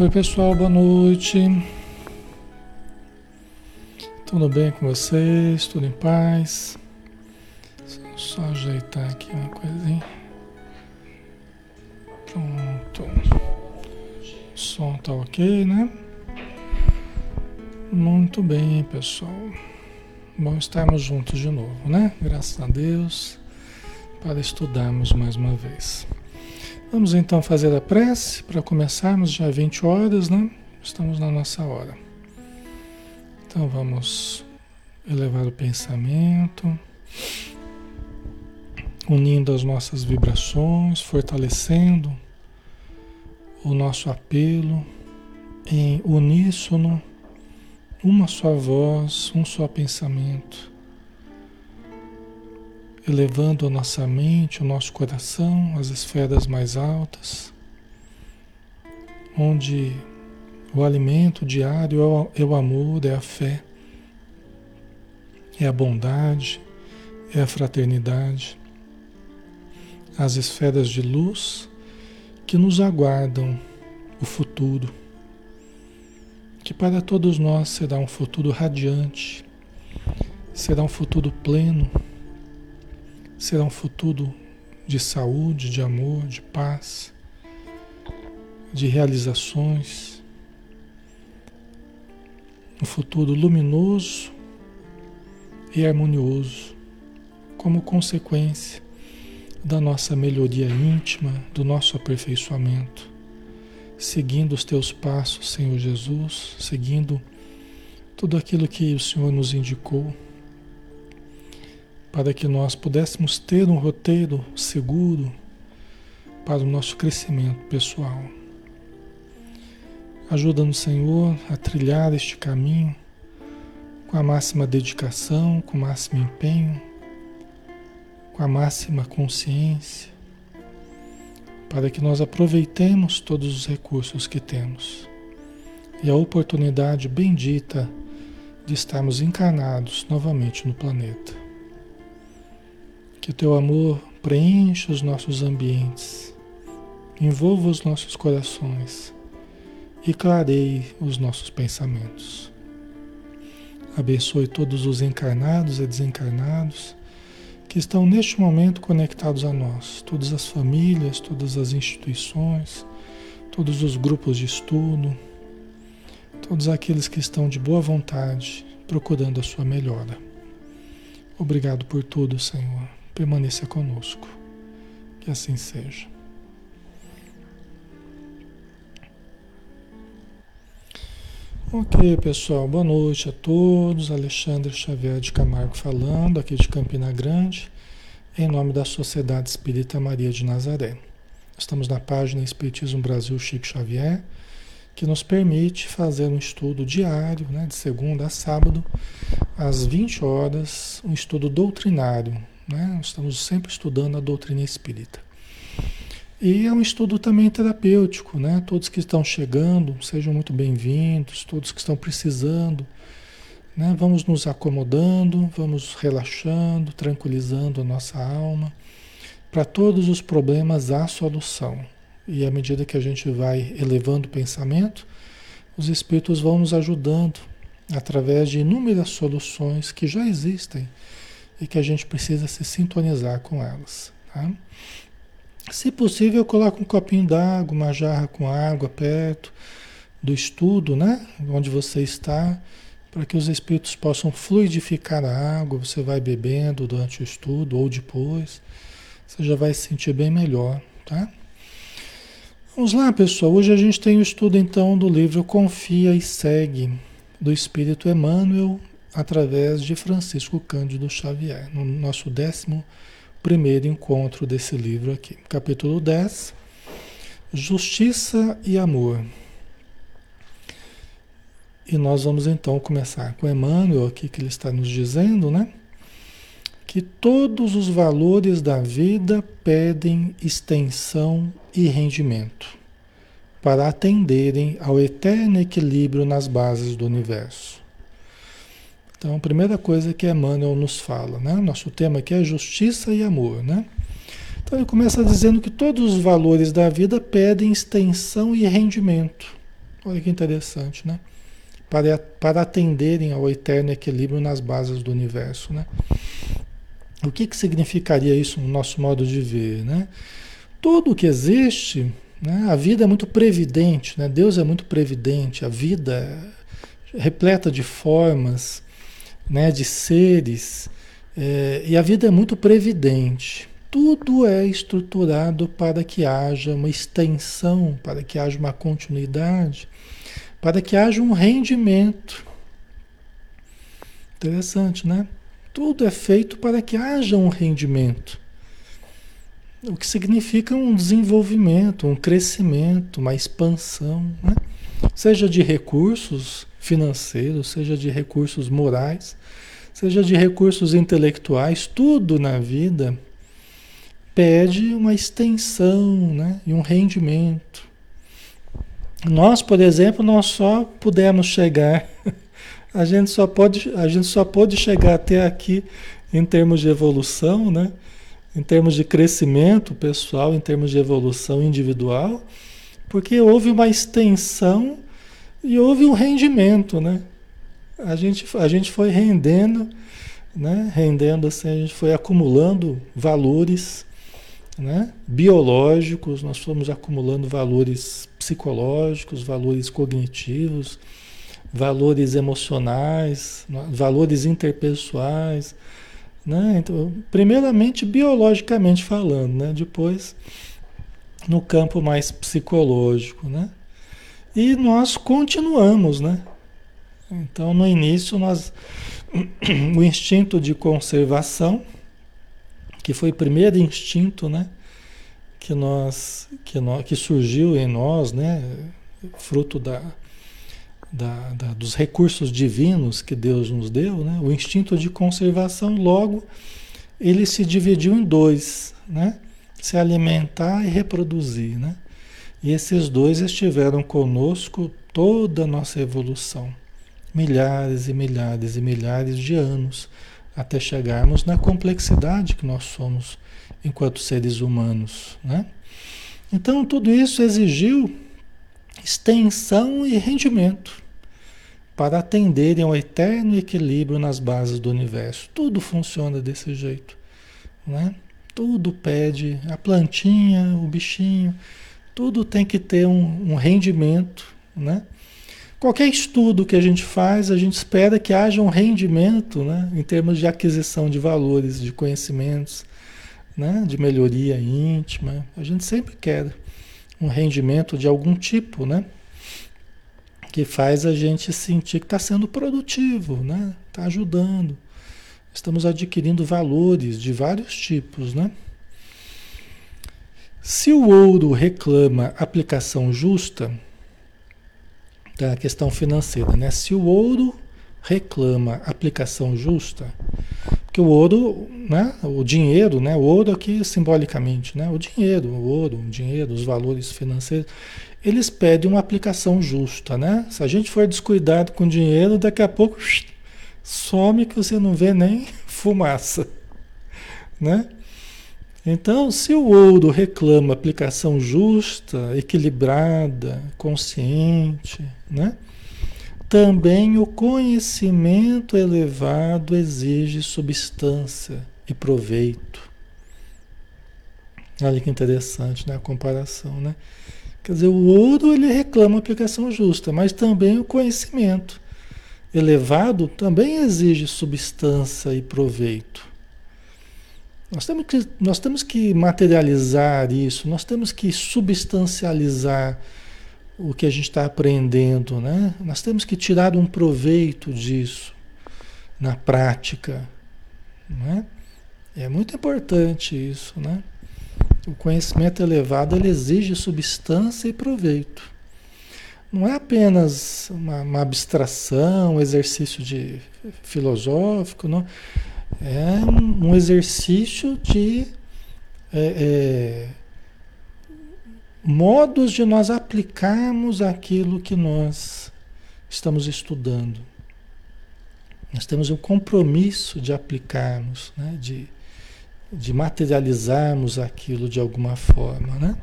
Oi pessoal, boa noite. Tudo bem com vocês? Tudo em paz? Só ajeitar aqui uma coisinha. Pronto. O som tá ok, né? Muito bem, pessoal. Bom estarmos juntos de novo, né? Graças a Deus, para estudarmos mais uma vez. Vamos então fazer a prece para começarmos já 20 horas, né? Estamos na nossa hora. Então vamos elevar o pensamento, unindo as nossas vibrações, fortalecendo o nosso apelo em uníssono, uma só voz, um só pensamento elevando a nossa mente, o nosso coração às esferas mais altas, onde o alimento diário é o amor, é a fé, é a bondade, é a fraternidade, as esferas de luz que nos aguardam o futuro, que para todos nós será um futuro radiante, será um futuro pleno será um futuro de saúde, de amor, de paz, de realizações, um futuro luminoso e harmonioso, como consequência da nossa melhoria íntima, do nosso aperfeiçoamento, seguindo os teus passos, Senhor Jesus, seguindo tudo aquilo que o Senhor nos indicou para que nós pudéssemos ter um roteiro seguro para o nosso crescimento pessoal. Ajuda-nos, Senhor, a trilhar este caminho com a máxima dedicação, com o máximo empenho, com a máxima consciência, para que nós aproveitemos todos os recursos que temos e a oportunidade bendita de estarmos encarnados novamente no planeta. Que o teu amor preencha os nossos ambientes, envolva os nossos corações e clareie os nossos pensamentos. Abençoe todos os encarnados e desencarnados que estão neste momento conectados a nós, todas as famílias, todas as instituições, todos os grupos de estudo, todos aqueles que estão de boa vontade procurando a sua melhora. Obrigado por tudo, Senhor permaneça conosco. Que assim seja. Ok, pessoal, boa noite a todos. Alexandre Xavier de Camargo falando, aqui de Campina Grande, em nome da Sociedade Espírita Maria de Nazaré. Estamos na página Espiritismo Brasil Chico Xavier, que nos permite fazer um estudo diário, né, de segunda a sábado, às 20 horas, um estudo doutrinário né? Estamos sempre estudando a doutrina espírita. E é um estudo também terapêutico, né? Todos que estão chegando, sejam muito bem-vindos, todos que estão precisando, né? Vamos nos acomodando, vamos relaxando, tranquilizando a nossa alma. Para todos os problemas há solução. E à medida que a gente vai elevando o pensamento, os espíritos vão nos ajudando através de inúmeras soluções que já existem e que a gente precisa se sintonizar com elas. Tá? Se possível, coloque um copinho d'água, uma jarra com água perto do estudo, né? Onde você está, para que os espíritos possam fluidificar a água. Você vai bebendo durante o estudo ou depois. Você já vai se sentir bem melhor, tá? Vamos lá, pessoal. Hoje a gente tem o estudo então do livro Confia e Segue, do Espírito Emmanuel, através de Francisco Cândido Xavier, no nosso décimo primeiro encontro desse livro aqui. Capítulo 10, Justiça e Amor. E nós vamos então começar com Emmanuel aqui, que ele está nos dizendo, né? Que todos os valores da vida pedem extensão e rendimento para atenderem ao eterno equilíbrio nas bases do universo. Então, a primeira coisa que Emmanuel nos fala, né? Nosso tema aqui é justiça e amor, né? Então, ele começa dizendo que todos os valores da vida pedem extensão e rendimento, Olha que interessante, né? Para, para atenderem ao eterno equilíbrio nas bases do universo, né? O que, que significaria isso no nosso modo de ver, né? Tudo que existe, né? a vida é muito previdente, né? Deus é muito previdente, a vida é repleta de formas, né? de seres, é, e a vida é muito previdente. Tudo é estruturado para que haja uma extensão, para que haja uma continuidade, para que haja um rendimento. Interessante, né? Tudo é feito para que haja um rendimento. O que significa um desenvolvimento, um crescimento, uma expansão, né? seja de recursos financeiros, seja de recursos morais, seja de recursos intelectuais, tudo na vida pede uma extensão né? e um rendimento. Nós, por exemplo, nós só pudemos chegar, a gente só pode, a gente só pode chegar até aqui em termos de evolução, né? em termos de crescimento pessoal, em termos de evolução individual, porque houve uma extensão e houve um rendimento, né? A gente, a gente foi rendendo, né? Rendendo assim, a gente foi acumulando valores, né? Biológicos, nós fomos acumulando valores psicológicos, valores cognitivos, valores emocionais, valores interpessoais, né? Então, primeiramente biologicamente falando, né? depois no campo mais psicológico. Né? E nós continuamos. Né? Então no início nós o instinto de conservação, que foi o primeiro instinto né? que, nós, que, nós, que surgiu em nós, né? fruto da, da, da, dos recursos divinos que Deus nos deu, né? o instinto de conservação, logo, ele se dividiu em dois, né? se alimentar e reproduzir. Né? E esses dois estiveram conosco toda a nossa evolução, milhares e milhares e milhares de anos, até chegarmos na complexidade que nós somos enquanto seres humanos. Né? Então, tudo isso exigiu extensão e rendimento para atenderem ao eterno equilíbrio nas bases do universo. Tudo funciona desse jeito, né? Tudo pede, a plantinha, o bichinho, tudo tem que ter um, um rendimento, né? Qualquer estudo que a gente faz, a gente espera que haja um rendimento, né? Em termos de aquisição de valores, de conhecimentos, né? De melhoria íntima, a gente sempre quer um rendimento de algum tipo, né? Que faz a gente sentir que está sendo produtivo, né? Está ajudando. Estamos adquirindo valores de vários tipos, né? Se o ouro reclama aplicação justa, da questão financeira, né? Se o ouro reclama aplicação justa, que o ouro, né, o dinheiro, né, o ouro aqui simbolicamente, né, o dinheiro, o ouro, o dinheiro, os valores financeiros, eles pedem uma aplicação justa, né? Se a gente for descuidado com dinheiro, daqui a pouco some que você não vê nem fumaça, né? Então, se o ouro reclama aplicação justa, equilibrada, consciente, né? Também o conhecimento elevado exige substância e proveito. Olha que interessante né, a comparação. Né? Quer dizer, o ouro ele reclama aplicação justa, mas também o conhecimento elevado também exige substância e proveito. Nós temos que, nós temos que materializar isso, nós temos que substancializar o que a gente está aprendendo, né? Nós temos que tirar um proveito disso na prática, né? É muito importante isso, né? O conhecimento elevado ele exige substância e proveito. Não é apenas uma, uma abstração, um exercício de filosófico, não. É um, um exercício de é, é, modos de nós aplicarmos aquilo que nós estamos estudando. Nós temos um compromisso de aplicarmos, né? de, de materializarmos aquilo de alguma forma, né?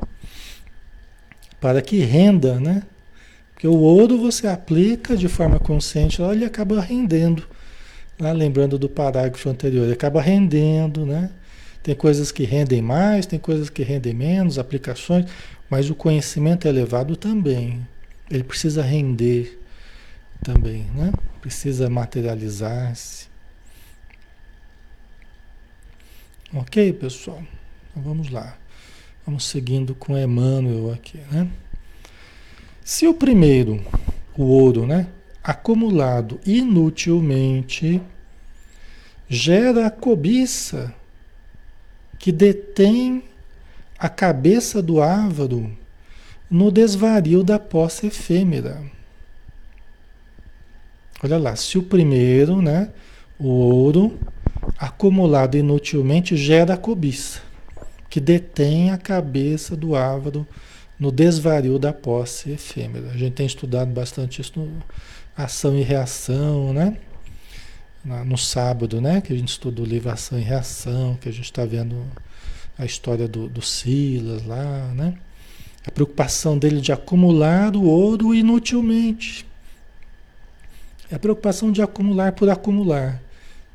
para que renda, né? Porque o ouro você aplica de forma consciente, ele acaba rendendo. Né? Lembrando do parágrafo anterior, ele acaba rendendo, né? Tem coisas que rendem mais, tem coisas que rendem menos, aplicações, mas o conhecimento elevado também. Ele precisa render também, né? Precisa materializar-se. Ok, pessoal? Então vamos lá. Vamos seguindo com Emmanuel aqui, né? Se o primeiro, o ouro, né, acumulado inutilmente, gera cobiça que detém a cabeça do ávaro no desvario da posse efêmera. Olha lá, se o primeiro, né, o ouro acumulado inutilmente gera a cobiça, que detém a cabeça do ávaro no desvario da posse efêmera. A gente tem estudado bastante isso no ação e reação, né? No sábado, né? Que a gente estuda o livro Ação e Reação, que a gente está vendo a história do, do Silas lá, né? A preocupação dele de acumular o ouro inutilmente. É a preocupação de acumular por acumular.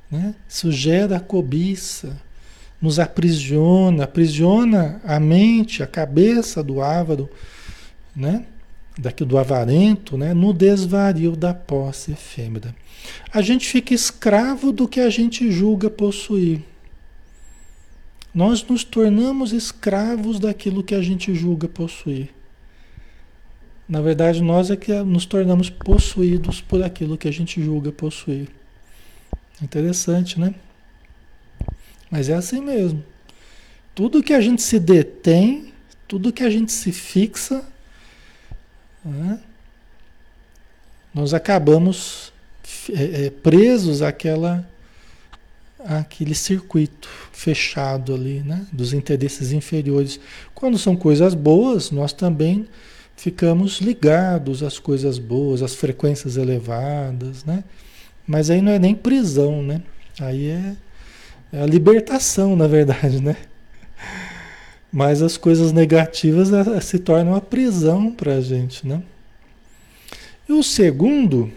Né? Isso gera cobiça, nos aprisiona, aprisiona a mente, a cabeça do ávaro, né? daqui do avarento, né? no desvario da posse efêmera. A gente fica escravo do que a gente julga possuir. Nós nos tornamos escravos daquilo que a gente julga possuir. Na verdade, nós é que nos tornamos possuídos por aquilo que a gente julga possuir. Interessante, né? Mas é assim mesmo. Tudo que a gente se detém, tudo que a gente se fixa, né? nós acabamos é, é, presos àquela aquele circuito fechado ali, né, dos interesses inferiores. Quando são coisas boas, nós também ficamos ligados às coisas boas, às frequências elevadas, né? Mas aí não é nem prisão, né? Aí é, é a libertação, na verdade, né? Mas as coisas negativas se tornam a prisão para a gente, né? E o segundo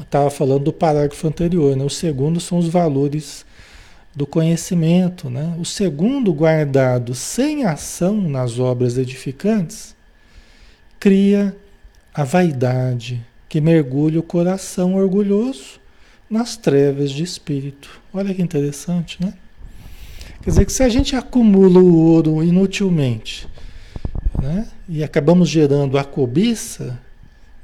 estava falando do parágrafo anterior, né? O segundo são os valores do conhecimento, né? O segundo guardado sem ação nas obras edificantes cria a vaidade que mergulha o coração orgulhoso nas trevas de espírito. Olha que interessante, né? Quer dizer que se a gente acumula o ouro inutilmente, né? E acabamos gerando a cobiça,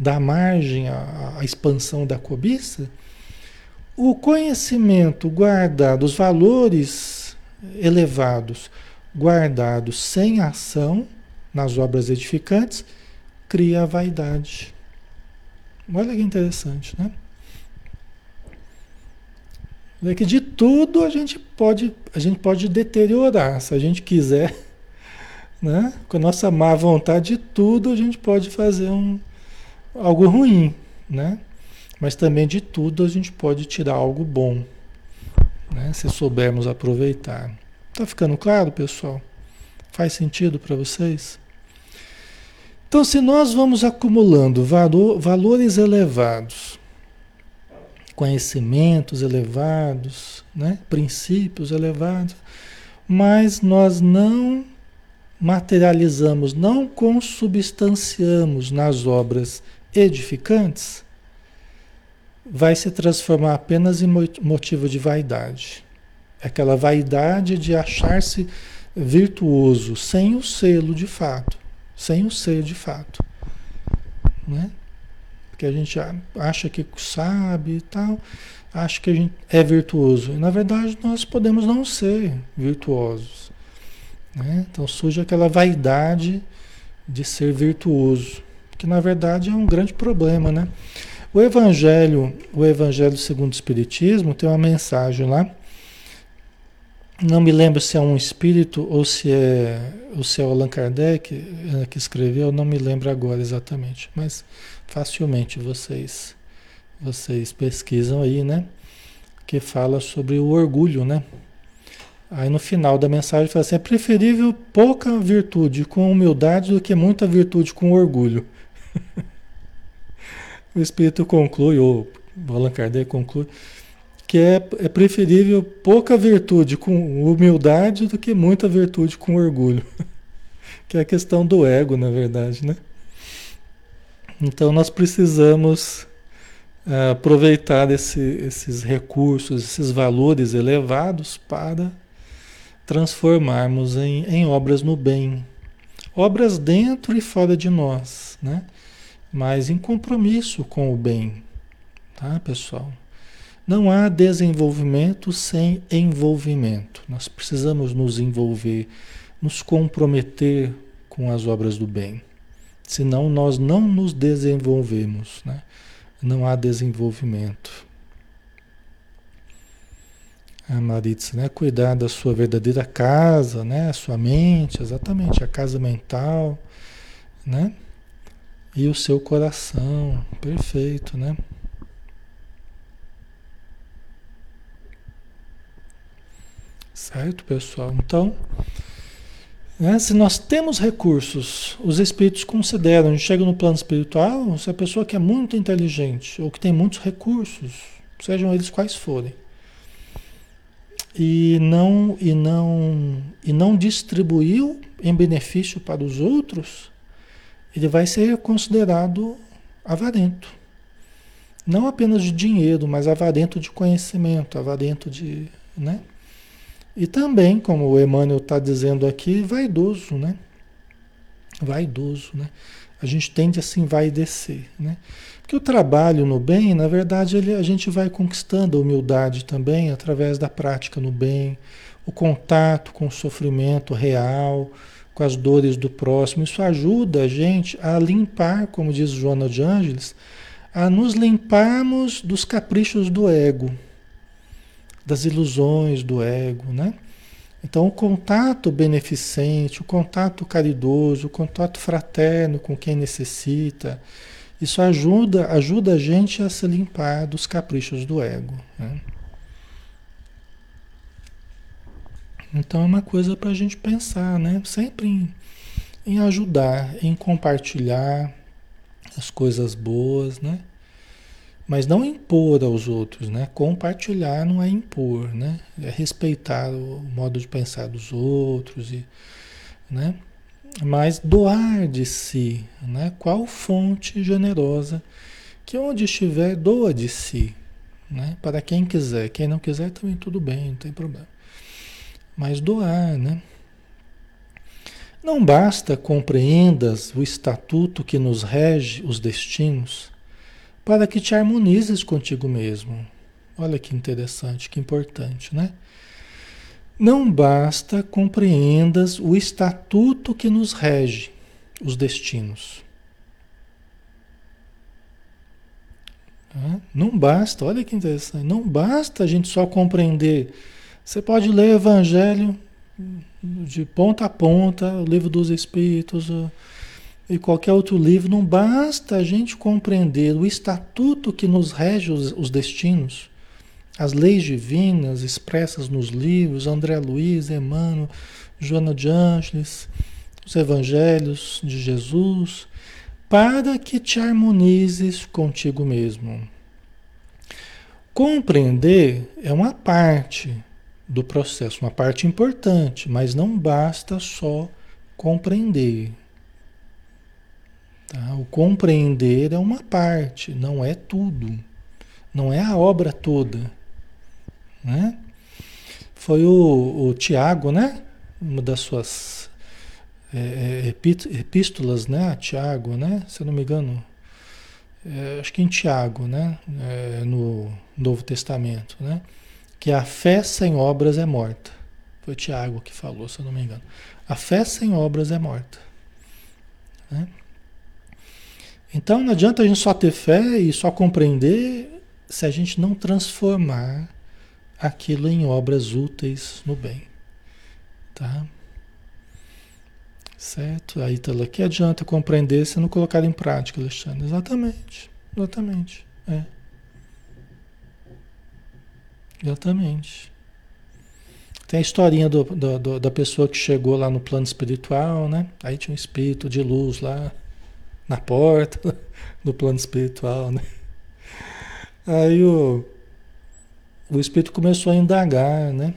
dá margem à, à expansão da cobiça, o conhecimento guardado, os valores elevados guardados sem ação nas obras edificantes, cria a vaidade. Olha que interessante, né? É que de tudo a gente pode, a gente pode deteriorar, se a gente quiser, né? Com a nossa má vontade de tudo, a gente pode fazer um, algo ruim, né? Mas também de tudo a gente pode tirar algo bom, né? Se soubermos aproveitar. Tá ficando claro, pessoal? Faz sentido para vocês? Então, se nós vamos acumulando valor, valores elevados, conhecimentos elevados, né? princípios elevados, mas nós não materializamos, não consubstanciamos nas obras edificantes, vai se transformar apenas em motivo de vaidade. Aquela vaidade de achar-se virtuoso, sem o selo de fato, sem o ser de fato. Né? Porque a gente acha que sabe e tal, acha que a gente é virtuoso. E na verdade nós podemos não ser virtuosos. Né? Então surge aquela vaidade de ser virtuoso que na verdade é um grande problema, né? O Evangelho, o Evangelho segundo o Espiritismo, tem uma mensagem lá. Não me lembro se é um espírito ou se é, ou se é o Allan Kardec eh, que escreveu, não me lembro agora exatamente, mas facilmente vocês vocês pesquisam aí, né? Que fala sobre o orgulho, né? Aí no final da mensagem fala assim: é preferível pouca virtude com humildade do que muita virtude com orgulho. o Espírito conclui, ou Allan Kardec conclui, que é, é preferível pouca virtude com humildade do que muita virtude com orgulho. que é a questão do ego, na verdade, né? Então nós precisamos uh, aproveitar esse, esses recursos, esses valores elevados para transformarmos em, em obras no bem. Obras dentro e fora de nós, né? Mas em compromisso com o bem, tá, pessoal? Não há desenvolvimento sem envolvimento. Nós precisamos nos envolver, nos comprometer com as obras do bem. Senão nós não nos desenvolvemos, né? Não há desenvolvimento. A Maritza, né? Cuidar da sua verdadeira casa, né? A sua mente, exatamente, a casa mental, né? E o seu coração, perfeito, né? Certo, pessoal? Então, né, se nós temos recursos, os espíritos consideram, a gente chega no plano espiritual, se a pessoa que é muito inteligente ou que tem muitos recursos, sejam eles quais forem, e não e não e não distribuiu em benefício para os outros, ele vai ser considerado avarento. Não apenas de dinheiro, mas avarento de conhecimento, avarento de, né? E também, como o Emmanuel está dizendo aqui, vaidoso, né? Vaidoso, né? A gente tende assim vai descer, né? Porque o trabalho no bem, na verdade, ele, a gente vai conquistando a humildade também através da prática no bem, o contato com o sofrimento real, com as dores do próximo. Isso ajuda a gente a limpar, como diz Joana de Ângeles, a nos limparmos dos caprichos do ego, das ilusões do ego, né? Então, o contato beneficente, o contato caridoso, o contato fraterno com quem necessita, isso ajuda, ajuda a gente a se limpar dos caprichos do ego. Né? Então, é uma coisa para a gente pensar, né? Sempre em, em ajudar, em compartilhar as coisas boas, né? Mas não impor aos outros, né? Compartilhar não é impor, né? É respeitar o modo de pensar dos outros e, né? Mas doar de si, né? Qual fonte generosa que onde estiver doa de si, né? Para quem quiser, quem não quiser também tudo bem, não tem problema. Mas doar, né? Não basta compreendas o estatuto que nos rege os destinos para que te harmonizes contigo mesmo. Olha que interessante, que importante, né? Não basta compreendas o estatuto que nos rege os destinos. Não basta, olha que interessante, não basta a gente só compreender. Você pode ler o Evangelho de ponta a ponta, o livro dos Espíritos, e qualquer outro livro, não basta a gente compreender o estatuto que nos rege os, os destinos, as leis divinas expressas nos livros, André Luiz, Emmanuel, Joana de Ângeles, os evangelhos de Jesus, para que te harmonizes contigo mesmo. Compreender é uma parte do processo, uma parte importante, mas não basta só compreender. Tá? O compreender é uma parte, não é tudo. Não é a obra toda. Né? Foi o, o Tiago, né? Uma das suas é, é epístolas, né? Tiago, né? Se eu não me engano. É, acho que em Tiago, né? É, no Novo Testamento, né? Que a fé sem obras é morta. Foi Tiago que falou, se eu não me engano. A fé sem obras é morta. Né? Então não adianta a gente só ter fé e só compreender se a gente não transformar aquilo em obras úteis no bem. Tá? Certo? Aí tá lá. Que adianta compreender se não colocar em prática, Alexandre? Exatamente. Exatamente. É. Exatamente. Tem a historinha do, do, do, da pessoa que chegou lá no plano espiritual, né? Aí tinha um espírito de luz lá na porta do plano espiritual, né? Aí o, o espírito começou a indagar, né?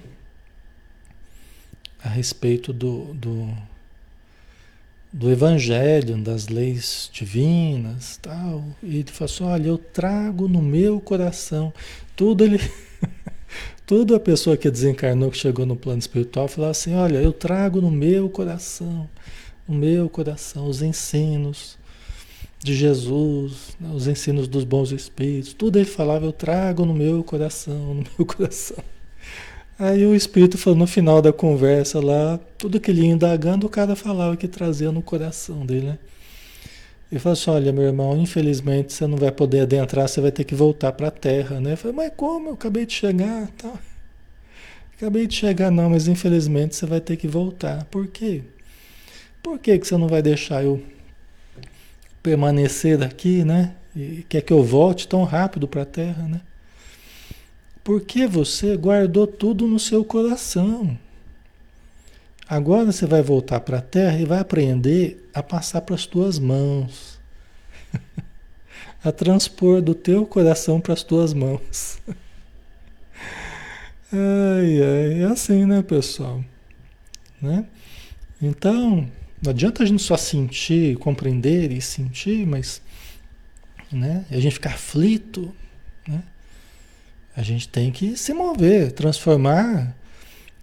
A respeito do, do, do evangelho, das leis divinas, tal. E ele falou assim: olha, eu trago no meu coração. Tudo ele. Tudo a pessoa que desencarnou, que chegou no plano espiritual, falou assim: olha, eu trago no meu coração, no meu coração, os ensinos de Jesus, né, os ensinos dos bons espíritos, tudo ele falava, eu trago no meu coração, no meu coração. Aí o espírito falou no final da conversa lá, tudo que ele ia indagando, o cara falava que trazia no coração dele, né? Ele falou assim: Olha, meu irmão, infelizmente você não vai poder adentrar, você vai ter que voltar para a terra, né? Eu falei: Mas como? Eu acabei de chegar. Tá. Acabei de chegar, não, mas infelizmente você vai ter que voltar. Por quê? Por que, que você não vai deixar eu permanecer aqui, né? E quer que eu volte tão rápido para a Terra, né? Porque você guardou tudo no seu coração. Agora você vai voltar para a Terra e vai aprender a passar para as tuas mãos. a transpor do teu coração para as tuas mãos. ai, ai, é assim, né, pessoal? Né? Então, não adianta a gente só sentir, compreender e sentir, mas né, a gente ficar aflito, né? A gente tem que se mover, transformar,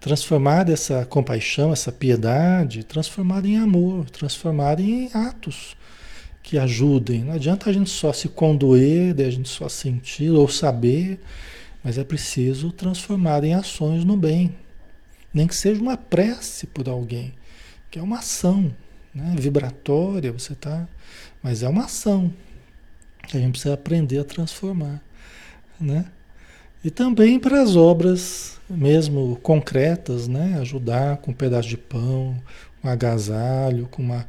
transformar essa compaixão, essa piedade, transformar em amor, transformar em atos que ajudem. Não adianta a gente só se condoer, a gente só sentir ou saber, mas é preciso transformar em ações no bem. Nem que seja uma prece por alguém que é uma ação né? vibratória, você tá, mas é uma ação que a gente precisa aprender a transformar, né? E também para as obras mesmo concretas, né? Ajudar com um pedaço de pão, um agasalho, com uma,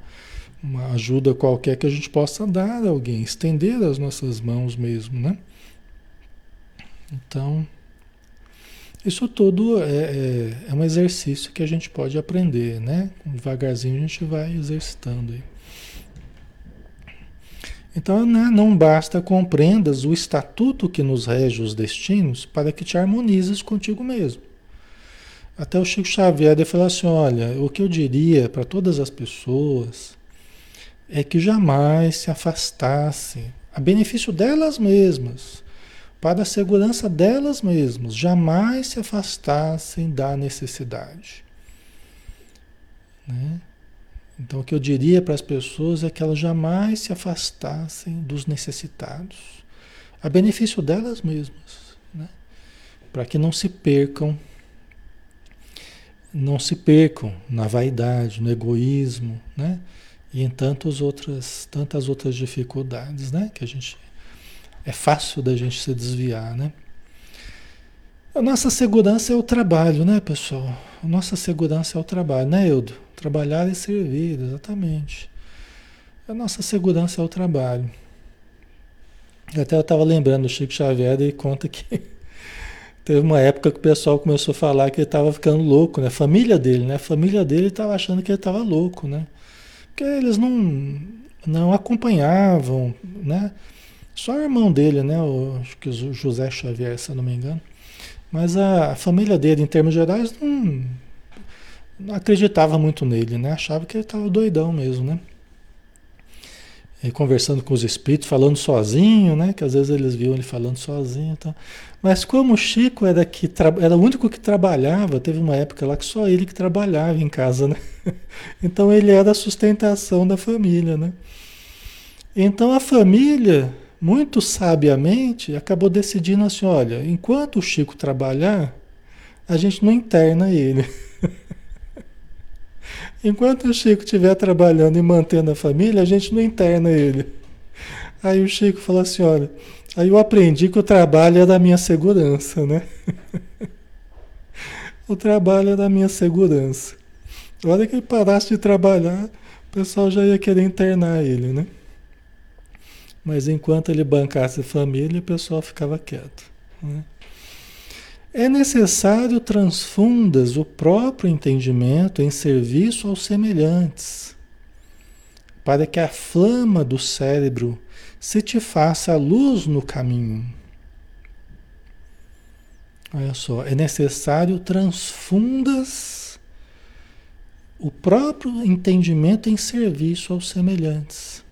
uma ajuda qualquer que a gente possa dar a alguém, estender as nossas mãos mesmo, né? Então, isso tudo é, é, é, um exercício que a gente pode aprender, né? Devagarzinho a gente vai exercitando aí. Então, né, não basta compreendas o estatuto que nos rege os destinos para que te harmonizes contigo mesmo. Até o Chico Xavier falou assim: olha, o que eu diria para todas as pessoas é que jamais se afastassem, a benefício delas mesmas, para a segurança delas mesmas, jamais se afastassem da necessidade. Né? Então, o que eu diria para as pessoas é que elas jamais se afastassem dos necessitados, a benefício delas mesmas, né? para que não se percam, não se percam na vaidade, no egoísmo, né? e em tantas outras, tantas outras dificuldades né? que a gente é fácil da gente se desviar, né? A nossa segurança é o trabalho, né, pessoal? A nossa segurança é o trabalho, né, Eudo? Trabalhar e servir, exatamente. A nossa segurança é o trabalho. Até eu estava lembrando, o Chico Xavier e conta que teve uma época que o pessoal começou a falar que ele estava ficando louco, né? A família dele, né? A família dele estava achando que ele estava louco, né? Porque eles não, não acompanhavam, né? Só o irmão dele, né? O, acho que o José Xavier, se eu não me engano. Mas a, a família dele, em termos gerais, não, não acreditava muito nele, né? Achava que ele estava doidão mesmo, né? E conversando com os espíritos, falando sozinho, né? Que às vezes eles viam ele falando sozinho, então. Mas como o Chico era que era o único que trabalhava, teve uma época lá que só ele que trabalhava em casa, né? Então ele era a sustentação da família, né? Então a família muito sabiamente, acabou decidindo assim: olha, enquanto o Chico trabalhar, a gente não interna ele. enquanto o Chico estiver trabalhando e mantendo a família, a gente não interna ele. Aí o Chico falou assim: olha, aí eu aprendi que o trabalho é da minha segurança, né? o trabalho é da minha segurança. A hora que ele parasse de trabalhar, o pessoal já ia querer internar ele, né? Mas enquanto ele bancasse a família, o pessoal ficava quieto. Né? É necessário transfundas o próprio entendimento em serviço aos semelhantes, para que a flama do cérebro se te faça luz no caminho. Olha só, é necessário transfundas o próprio entendimento em serviço aos semelhantes.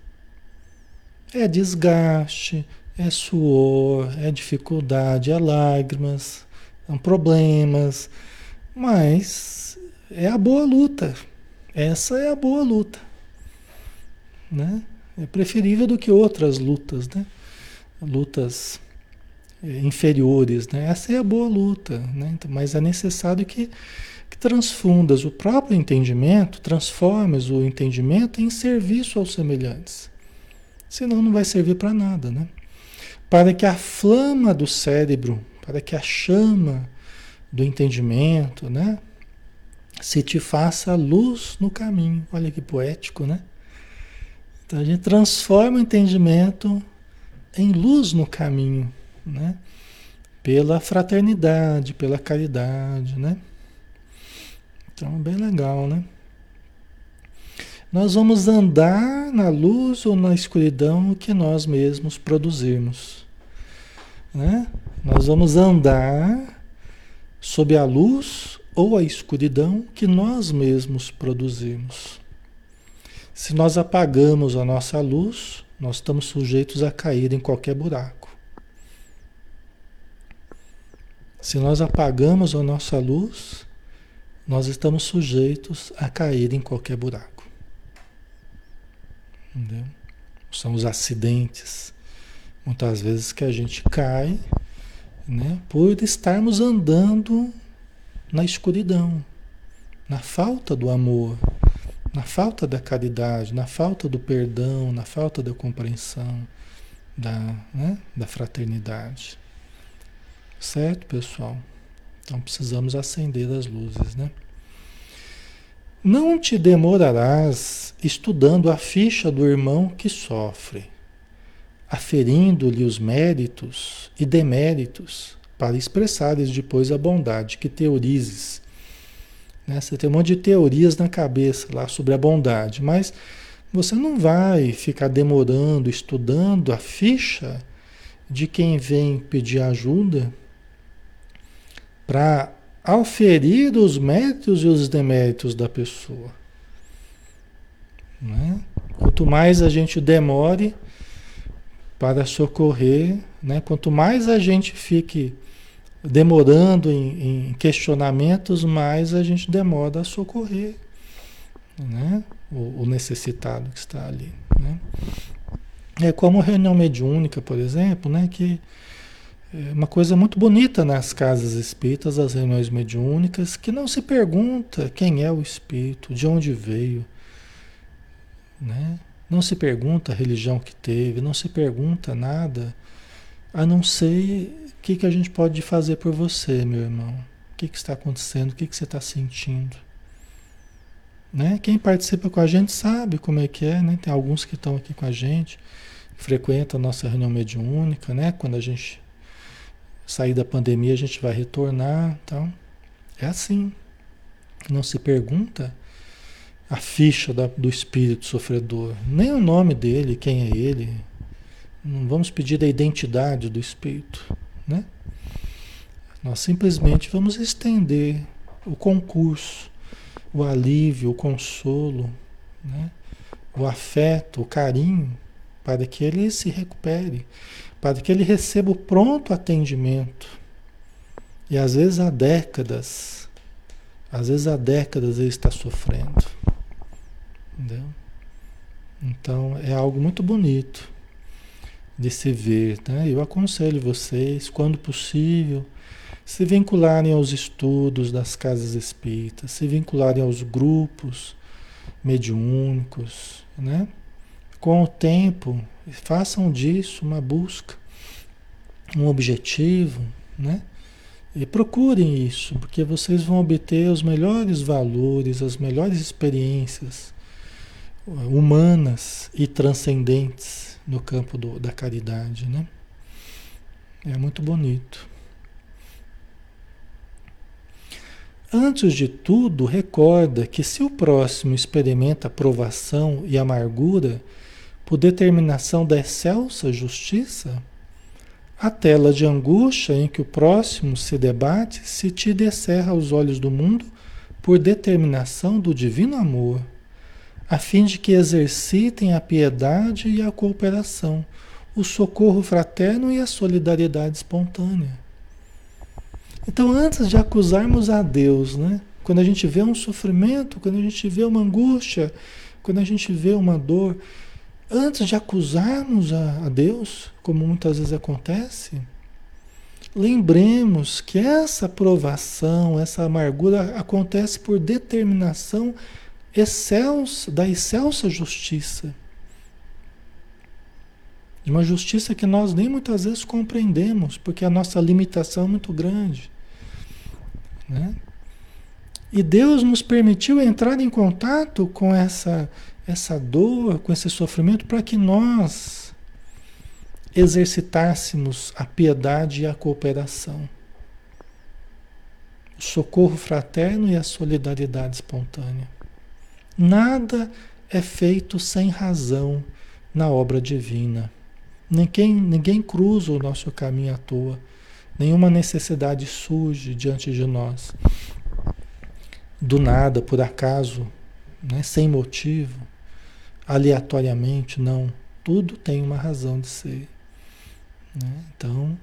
É desgaste, é suor, é dificuldade, é lágrimas, problemas, mas é a boa luta. Essa é a boa luta. Né? É preferível do que outras lutas, né? Lutas eh, inferiores, né? Essa é a boa luta, né? Então, mas é necessário que, que transfundas o próprio entendimento, transformes o entendimento em serviço aos semelhantes. Senão não vai servir para nada, né? Para que a flama do cérebro, para que a chama do entendimento, né? Se te faça luz no caminho. Olha que poético, né? Então a gente transforma o entendimento em luz no caminho, né? Pela fraternidade, pela caridade, né? Então, bem legal, né? Nós vamos andar na luz ou na escuridão que nós mesmos produzirmos, né? Nós vamos andar sob a luz ou a escuridão que nós mesmos produzimos. Se nós apagamos a nossa luz, nós estamos sujeitos a cair em qualquer buraco. Se nós apagamos a nossa luz, nós estamos sujeitos a cair em qualquer buraco. Entendeu? São os acidentes, muitas vezes que a gente cai, né, por estarmos andando na escuridão, na falta do amor, na falta da caridade, na falta do perdão, na falta da compreensão, da, né, da fraternidade. Certo, pessoal? Então precisamos acender as luzes, né? Não te demorarás estudando a ficha do irmão que sofre, aferindo-lhe os méritos e deméritos, para expressares depois a bondade que teorizes né? Você tem um monte de teorias na cabeça lá sobre a bondade, mas você não vai ficar demorando, estudando a ficha de quem vem pedir ajuda para auferir os méritos e os deméritos da pessoa. Né? Quanto mais a gente demore para socorrer, né? quanto mais a gente fique demorando em, em, questionamentos, mais a gente demora a socorrer né? o, o necessitado que está ali. Né? É como reunião mediúnica, por exemplo, né? que é uma coisa muito bonita nas casas espíritas, as reuniões mediúnicas, que não se pergunta quem é o espírito, de onde veio, né? Não se pergunta a religião que teve, não se pergunta nada, a não ser o que, que a gente pode fazer por você, meu irmão? O que, que está acontecendo? O que, que você está sentindo? Né? Quem participa com a gente sabe como é que é, né? Tem alguns que estão aqui com a gente, frequentam a nossa reunião mediúnica, né? Quando a gente sair da pandemia, a gente vai retornar, então é assim. Não se pergunta a ficha da, do espírito sofredor, nem o nome dele, quem é ele. Não vamos pedir a identidade do espírito. Né? Nós simplesmente vamos estender o concurso, o alívio, o consolo, né? o afeto, o carinho, para que ele se recupere, para que ele receba o pronto atendimento. E às vezes há décadas, às vezes há décadas ele está sofrendo. Entendeu? Então é algo muito bonito de se ver. Né? Eu aconselho vocês, quando possível, se vincularem aos estudos das casas espíritas, se vincularem aos grupos mediúnicos, né? Com o tempo, façam disso uma busca, um objetivo, né? E procurem isso, porque vocês vão obter os melhores valores, as melhores experiências humanas e transcendentes no campo do, da caridade, né? É muito bonito. Antes de tudo, recorda que se o próximo experimenta provação e amargura por determinação da excelsa justiça, a tela de angústia em que o próximo se debate se te descerra aos olhos do mundo por determinação do divino amor, a fim de que exercitem a piedade e a cooperação, o socorro fraterno e a solidariedade espontânea. Então, antes de acusarmos a Deus, né? quando a gente vê um sofrimento, quando a gente vê uma angústia, quando a gente vê uma dor, antes de acusarmos a, a Deus, como muitas vezes acontece, lembremos que essa provação, essa amargura acontece por determinação excelsa, da excelsa justiça. Uma justiça que nós nem muitas vezes compreendemos, porque a nossa limitação é muito grande. Né? E Deus nos permitiu entrar em contato com essa, essa dor, com esse sofrimento, para que nós exercitássemos a piedade e a cooperação, o socorro fraterno e a solidariedade espontânea. Nada é feito sem razão na obra divina. Ninguém, ninguém cruza o nosso caminho à toa. Nenhuma necessidade surge diante de nós. Do nada, por acaso, né? sem motivo, aleatoriamente, não. Tudo tem uma razão de ser. Né? Então,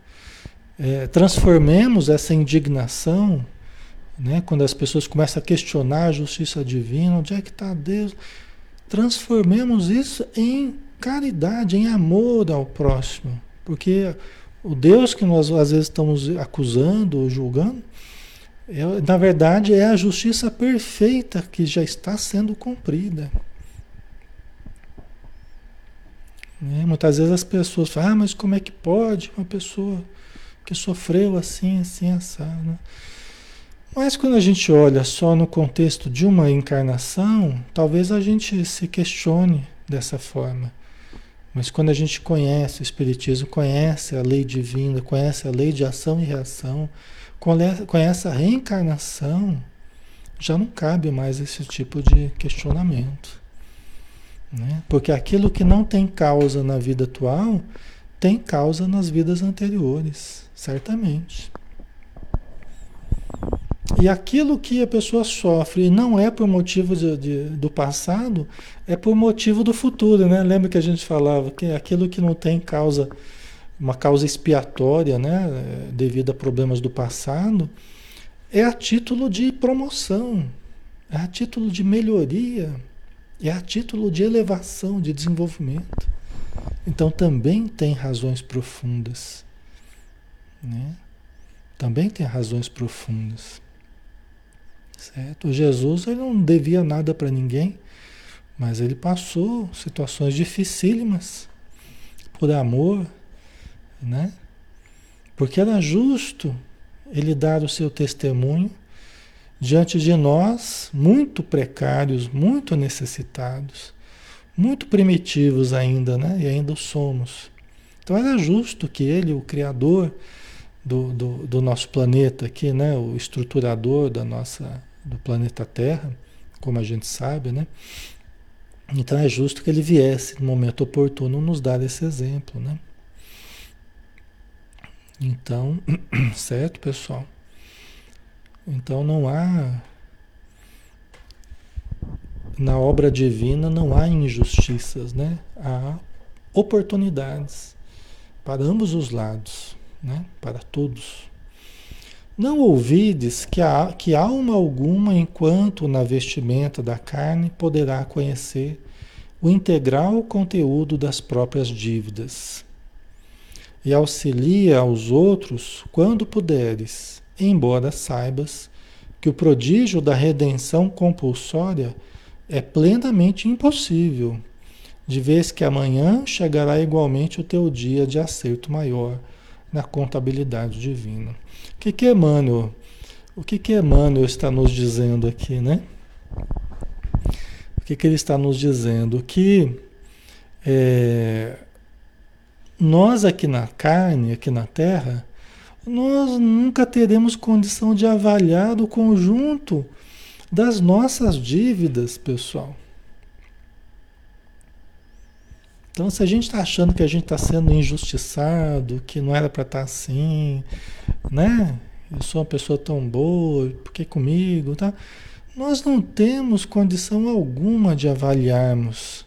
é, transformemos essa indignação, né? quando as pessoas começam a questionar a justiça divina, onde é que está Deus? Transformemos isso em caridade, em amor ao próximo. Porque o Deus que nós às vezes estamos acusando ou julgando, é, na verdade é a justiça perfeita que já está sendo cumprida. É, muitas vezes as pessoas falam, ah, mas como é que pode uma pessoa que sofreu assim, assim, assado? Né? Mas quando a gente olha só no contexto de uma encarnação, talvez a gente se questione dessa forma. Mas quando a gente conhece o Espiritismo, conhece a lei divina, conhece a lei de ação e reação, conhece a reencarnação, já não cabe mais esse tipo de questionamento. Né? Porque aquilo que não tem causa na vida atual, tem causa nas vidas anteriores, certamente. E aquilo que a pessoa sofre não é por motivo de, de, do passado, é por motivo do futuro, né? Lembra que a gente falava que aquilo que não tem causa, uma causa expiatória, né? Devido a problemas do passado, é a título de promoção, é a título de melhoria, é a título de elevação, de desenvolvimento. Então também tem razões profundas, né? Também tem razões profundas. Certo? Jesus ele não devia nada para ninguém, mas ele passou situações dificílimas por amor, né? Porque era justo ele dar o seu testemunho diante de nós, muito precários, muito necessitados, muito primitivos ainda, né? E ainda somos. Então era justo que ele, o Criador do, do, do nosso planeta aqui, né? O estruturador da nossa do planeta Terra, como a gente sabe, né? Então é justo que ele viesse no momento oportuno nos dar esse exemplo, né? Então, certo, pessoal? Então não há na obra divina não há injustiças, né? Há oportunidades para ambos os lados, né? Para todos. Não ouvides que, há, que alma alguma, enquanto na vestimenta da carne, poderá conhecer o integral conteúdo das próprias dívidas. E auxilia aos outros quando puderes, embora saibas que o prodígio da redenção compulsória é plenamente impossível, de vez que amanhã chegará igualmente o teu dia de acerto maior na contabilidade divina. O que, que Emmanuel, o que, que Emmanuel está nos dizendo aqui, né? O que, que ele está nos dizendo? Que é, nós aqui na carne, aqui na Terra, nós nunca teremos condição de avaliar o conjunto das nossas dívidas, pessoal. Então, se a gente está achando que a gente está sendo injustiçado, que não era para estar tá assim, né? Eu sou uma pessoa tão boa, por que comigo, tá? Nós não temos condição alguma de avaliarmos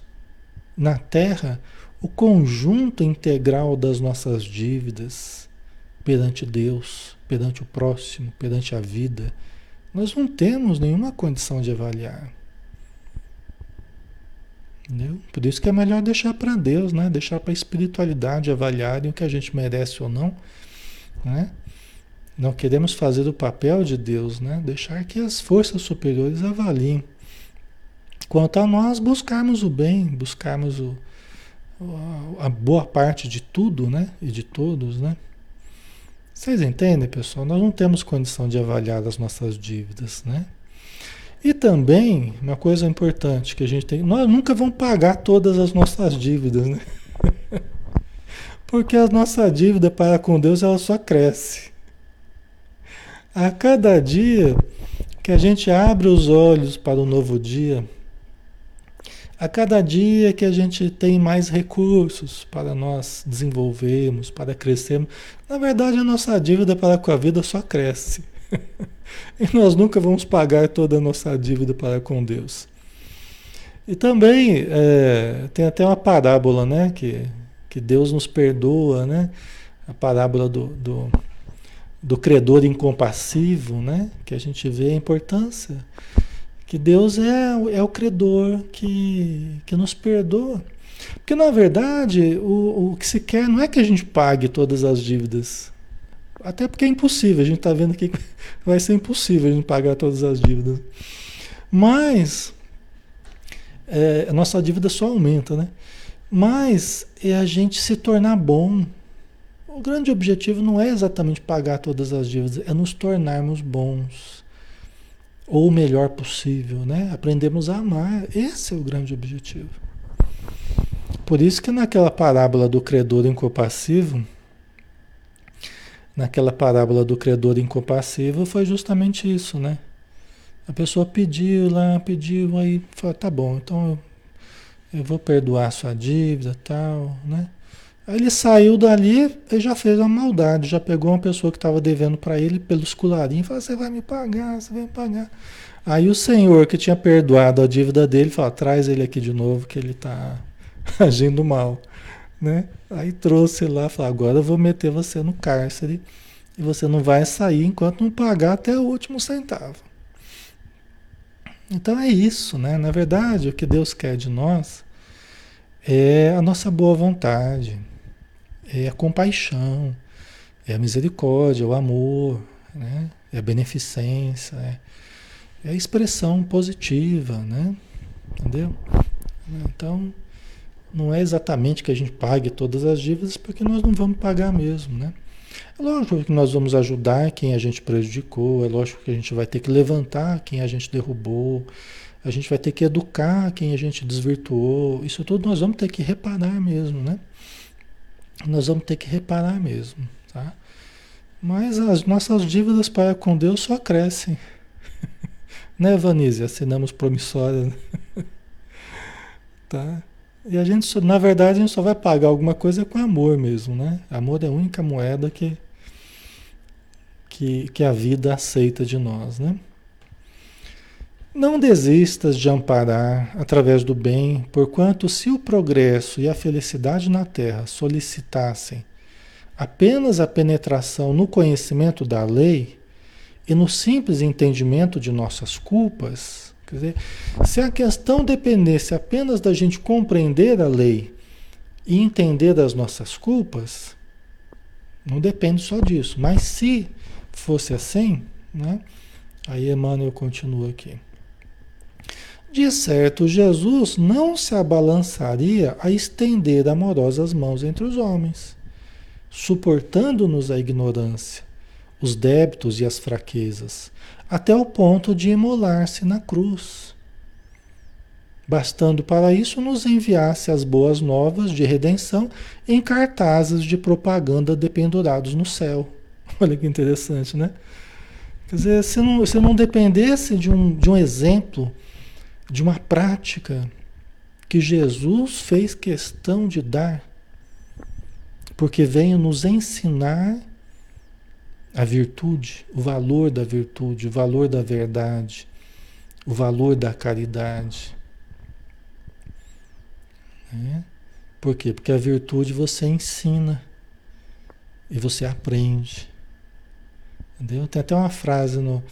na Terra o conjunto integral das nossas dívidas perante Deus, perante o próximo, perante a vida. Nós não temos nenhuma condição de avaliar. Entendeu? Por isso que é melhor deixar para Deus, né? deixar para a espiritualidade avaliarem o que a gente merece ou não. Né? Não queremos fazer o papel de Deus, né? deixar que as forças superiores avaliem. Quanto a nós, buscarmos o bem, buscarmos o, a boa parte de tudo né? e de todos. Né? Vocês entendem, pessoal? Nós não temos condição de avaliar as nossas dívidas. Né? E também, uma coisa importante que a gente tem, nós nunca vamos pagar todas as nossas dívidas, né? Porque a nossa dívida para com Deus ela só cresce. A cada dia que a gente abre os olhos para o novo dia, a cada dia que a gente tem mais recursos para nós desenvolvermos, para crescermos, na verdade a nossa dívida para com a vida só cresce. e nós nunca vamos pagar toda a nossa dívida para com Deus. E também é, tem até uma parábola, né? Que, que Deus nos perdoa, né? A parábola do, do, do credor incompassivo, né? Que a gente vê a importância. Que Deus é, é o credor que, que nos perdoa. Porque, na verdade, o, o que se quer não é que a gente pague todas as dívidas. Até porque é impossível, a gente está vendo que vai ser impossível a gente pagar todas as dívidas. Mas é, a nossa dívida só aumenta, né? Mas é a gente se tornar bom. O grande objetivo não é exatamente pagar todas as dívidas, é nos tornarmos bons. Ou o melhor possível, né? Aprendemos a amar. Esse é o grande objetivo. Por isso que naquela parábola do credor incompassivo, naquela parábola do credor incompassivo foi justamente isso, né? A pessoa pediu lá, pediu, aí falou, tá bom, então eu, eu vou perdoar a sua dívida tal, né? Aí ele saiu dali e já fez uma maldade, já pegou uma pessoa que estava devendo para ele pelos colarinhos e falou, você vai me pagar, você vai me pagar. Aí o senhor que tinha perdoado a dívida dele falou, traz ele aqui de novo que ele está agindo mal né? Aí trouxe lá, falou, agora eu vou meter você no cárcere e você não vai sair enquanto não pagar até o último centavo. Então é isso, né? Na verdade, o que Deus quer de nós é a nossa boa vontade, é a compaixão, é a misericórdia, o amor, né? É a beneficência, é, é a expressão positiva, né? Entendeu? Então, não é exatamente que a gente pague todas as dívidas, porque nós não vamos pagar mesmo, né? É lógico que nós vamos ajudar quem a gente prejudicou, é lógico que a gente vai ter que levantar quem a gente derrubou, a gente vai ter que educar quem a gente desvirtuou, isso tudo nós vamos ter que reparar mesmo, né? Nós vamos ter que reparar mesmo, tá? Mas as nossas dívidas para com Deus só crescem. né, Vanise? Assinamos promissória. Né? tá? E a gente, na verdade, a gente só vai pagar alguma coisa com amor mesmo, né? Amor é a única moeda que, que, que a vida aceita de nós, né? Não desistas de amparar através do bem, porquanto se o progresso e a felicidade na terra solicitassem apenas a penetração no conhecimento da lei e no simples entendimento de nossas culpas, Quer dizer, se a questão dependesse apenas da gente compreender a lei e entender das nossas culpas, não depende só disso. Mas se fosse assim, né? Aí Emmanuel continua aqui. De certo, Jesus não se abalançaria a estender amorosas mãos entre os homens, suportando-nos a ignorância, os débitos e as fraquezas, até o ponto de imolar-se na cruz. Bastando para isso nos enviasse as boas novas de redenção em cartazes de propaganda dependurados no céu. Olha que interessante, né? Quer dizer, se não, se não dependesse de um, de um exemplo, de uma prática que Jesus fez questão de dar, porque veio nos ensinar a virtude, o valor da virtude, o valor da verdade, o valor da caridade. É? Por quê? Porque a virtude você ensina e você aprende. Entendeu? Tem até uma frase no,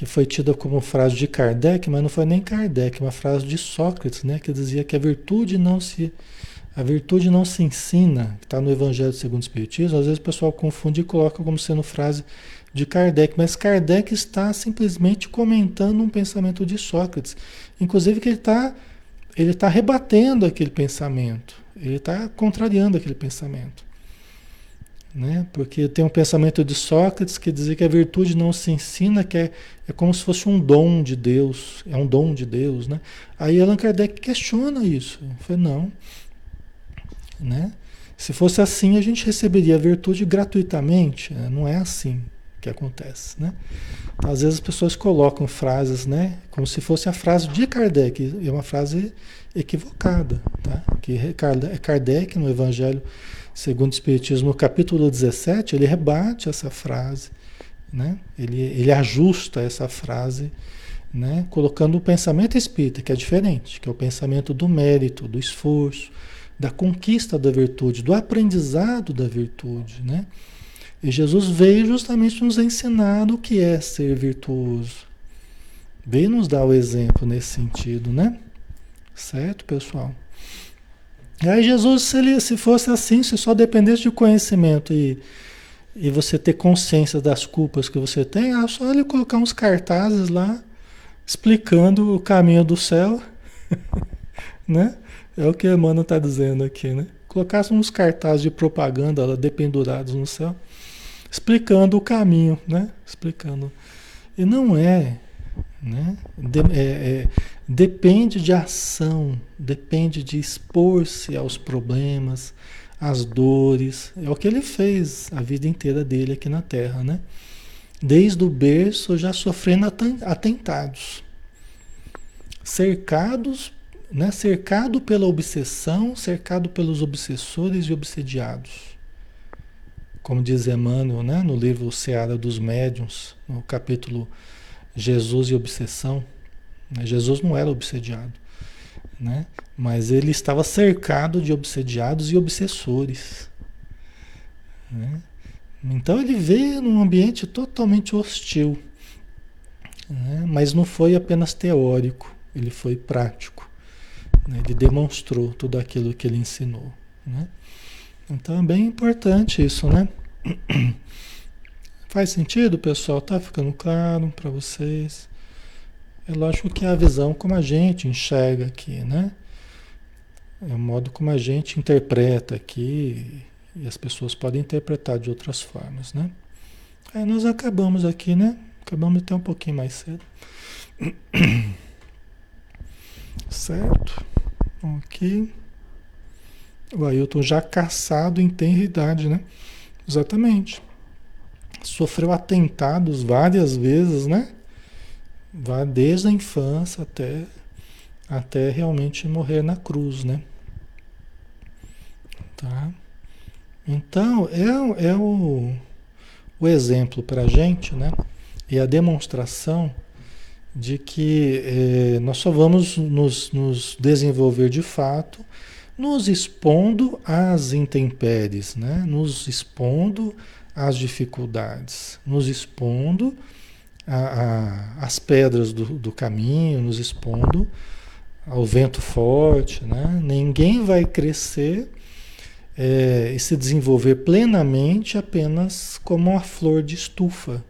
que foi tida como frase de Kardec, mas não foi nem Kardec, uma frase de Sócrates, né, que dizia que a virtude não se a virtude não se ensina, que está no Evangelho segundo o Espiritismo, às vezes o pessoal confunde e coloca como sendo frase de Kardec, mas Kardec está simplesmente comentando um pensamento de Sócrates. Inclusive que ele está ele tá rebatendo aquele pensamento, ele está contrariando aquele pensamento. Né? Porque tem um pensamento de Sócrates que dizia que a virtude não se ensina, que é, é como se fosse um dom de Deus, é um dom de Deus. Né? Aí Allan Kardec questiona isso. Ele não, né? Se fosse assim, a gente receberia a virtude gratuitamente. Né? Não é assim que acontece, né? Então, às vezes as pessoas colocam frases, né? Como se fosse a frase de Kardec. É uma frase equivocada, tá? Que Kardec, no Evangelho segundo o Espiritismo, no capítulo 17, ele rebate essa frase, né? Ele, ele ajusta essa frase, né? Colocando o pensamento espírita, que é diferente, que é o pensamento do mérito, do esforço, da conquista da virtude, do aprendizado da virtude, né? E Jesus veio justamente nos ensinar o que é ser virtuoso. Veio nos dar o exemplo nesse sentido, né? Certo, pessoal? E aí Jesus, se, ele, se fosse assim, se só dependesse de conhecimento e, e você ter consciência das culpas que você tem, é só ele colocar uns cartazes lá explicando o caminho do céu, né? É o que a Emmanuel está dizendo aqui, né? Colocasse uns cartazes de propaganda lá, dependurados no céu, explicando o caminho, né? Explicando. E não é, né? De, é, é, depende de ação, depende de expor-se aos problemas, às dores. É o que ele fez a vida inteira dele aqui na Terra, né? Desde o berço já sofrendo atentados, cercados né? cercado pela obsessão, cercado pelos obsessores e obsediados. Como diz Emmanuel né? no livro Seara dos Médiuns, no capítulo Jesus e Obsessão. Né? Jesus não era obsediado, né? mas ele estava cercado de obsediados e obsessores. Né? Então ele veio num ambiente totalmente hostil. Né? Mas não foi apenas teórico, ele foi prático. Né? Ele demonstrou tudo aquilo que ele ensinou. Né? Então é bem importante isso, né? Faz sentido, pessoal? Tá ficando claro para vocês? É lógico que é a visão como a gente enxerga aqui, né? É o modo como a gente interpreta aqui e as pessoas podem interpretar de outras formas, né? Aí nós acabamos aqui, né? Acabamos até um pouquinho mais cedo. Certo? Ok. O Ailton já caçado em tenra idade, né? Exatamente. Sofreu atentados várias vezes, né? Desde a infância até, até realmente morrer na cruz, né? Tá? Então, é, é o, o exemplo para a gente, né? E a demonstração de que eh, nós só vamos nos, nos, desenvolver de fato nos expondo às intempéries, né? nos expondo às dificuldades, nos expondo às pedras do, do, caminho, nos expondo ao vento forte. Né? Ninguém vai crescer eh, e se desenvolver plenamente apenas como uma flor de estufa.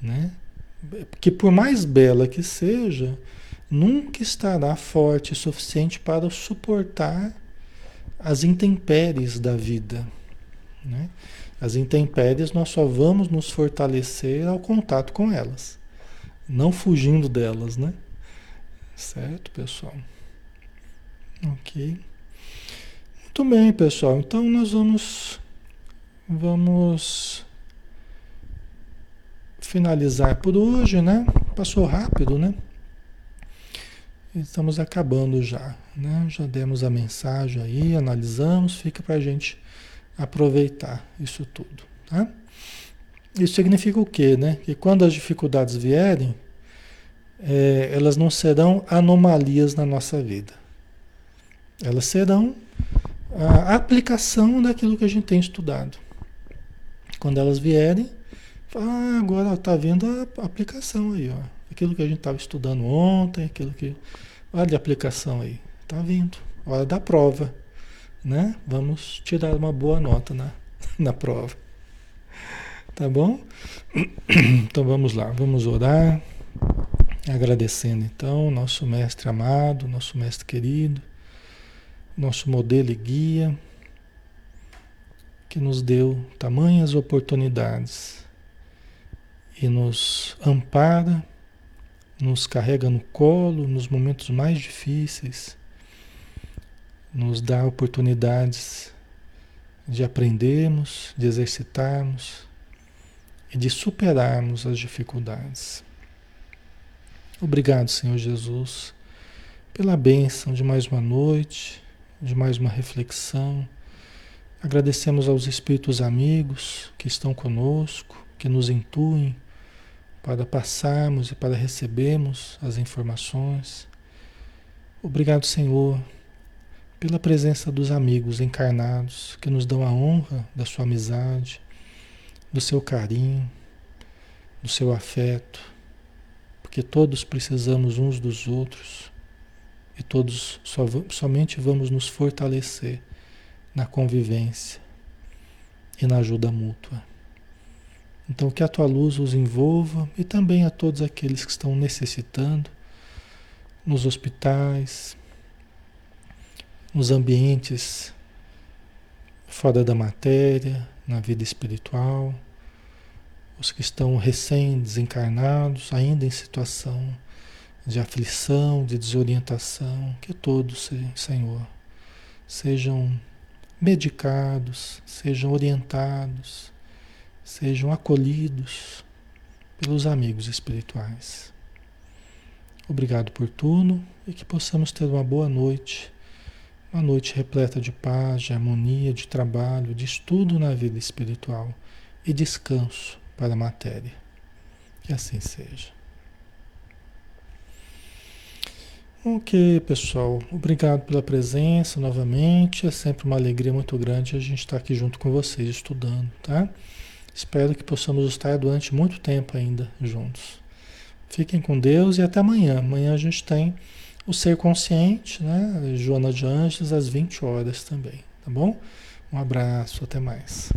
Né? Que por mais bela que seja, nunca estará forte o suficiente para suportar as intempéries da vida. Né? As intempéries nós só vamos nos fortalecer ao contato com elas, não fugindo delas, né? Certo, pessoal? Ok. Muito bem, pessoal. Então nós vamos vamos finalizar por hoje, né? Passou rápido, né? Estamos acabando já, né? Já demos a mensagem aí, analisamos, fica para a gente aproveitar isso tudo, tá? Isso significa o quê, né? Que quando as dificuldades vierem, é, elas não serão anomalias na nossa vida. Elas serão a aplicação daquilo que a gente tem estudado. Quando elas vierem, ah, agora está vendo a aplicação aí, ó. Aquilo que a gente estava estudando ontem, aquilo que. Olha a aplicação aí. Está vindo. Hora da prova. Né? Vamos tirar uma boa nota na, na prova. Tá bom? Então vamos lá, vamos orar. Agradecendo então nosso mestre amado, nosso mestre querido nosso modelo e guia, que nos deu tamanhas oportunidades e nos ampara, nos carrega no colo nos momentos mais difíceis, nos dá oportunidades de aprendermos, de exercitarmos e de superarmos as dificuldades. Obrigado, Senhor Jesus, pela bênção de mais uma noite de mais uma reflexão. Agradecemos aos espíritos amigos que estão conosco, que nos intuem para passarmos e para recebermos as informações. Obrigado, Senhor, pela presença dos amigos encarnados que nos dão a honra da sua amizade, do seu carinho, do seu afeto, porque todos precisamos uns dos outros e todos só, somente vamos nos fortalecer na convivência e na ajuda mútua. Então, que a tua luz os envolva e também a todos aqueles que estão necessitando nos hospitais, nos ambientes fora da matéria, na vida espiritual, os que estão recém-desencarnados, ainda em situação de aflição, de desorientação, que todos, Senhor, sejam medicados, sejam orientados, sejam acolhidos pelos amigos espirituais. Obrigado por tudo e que possamos ter uma boa noite, uma noite repleta de paz, de harmonia, de trabalho, de estudo na vida espiritual e descanso para a matéria. Que assim seja. Ok, pessoal. Obrigado pela presença novamente. É sempre uma alegria muito grande a gente estar aqui junto com vocês estudando, tá? Espero que possamos estar durante muito tempo ainda juntos. Fiquem com Deus e até amanhã. Amanhã a gente tem o Ser Consciente, né? Joana de Anjos, às 20 horas também, tá bom? Um abraço, até mais.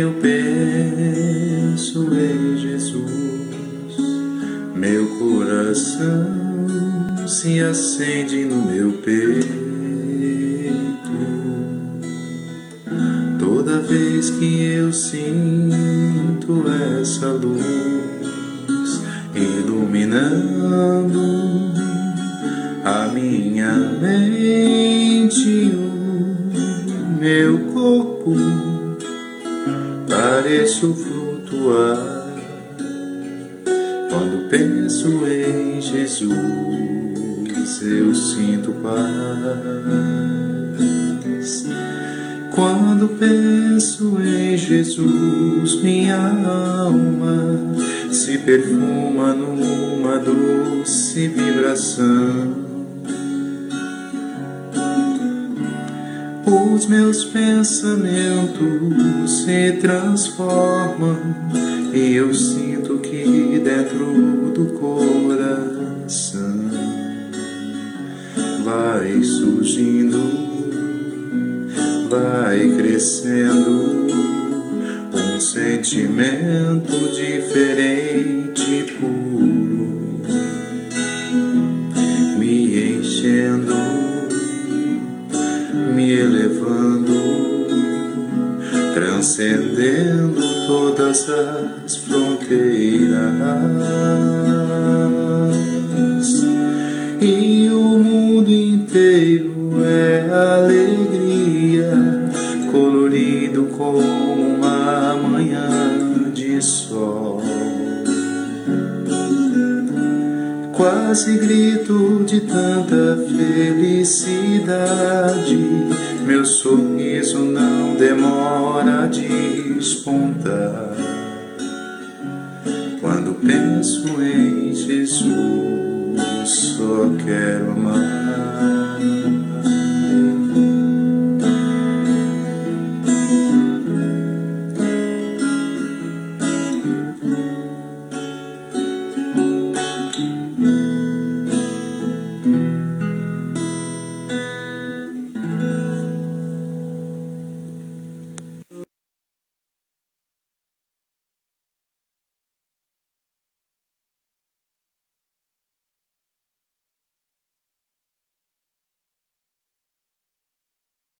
Eu penso em Jesus, meu coração se acende no meu peito. Jesus. Eu sinto paz quando penso em Jesus. Minha alma se perfuma numa doce vibração os meus pensamentos se transformam e eu sinto que dentro do coração surgindo, vai crescendo um sentimento diferente,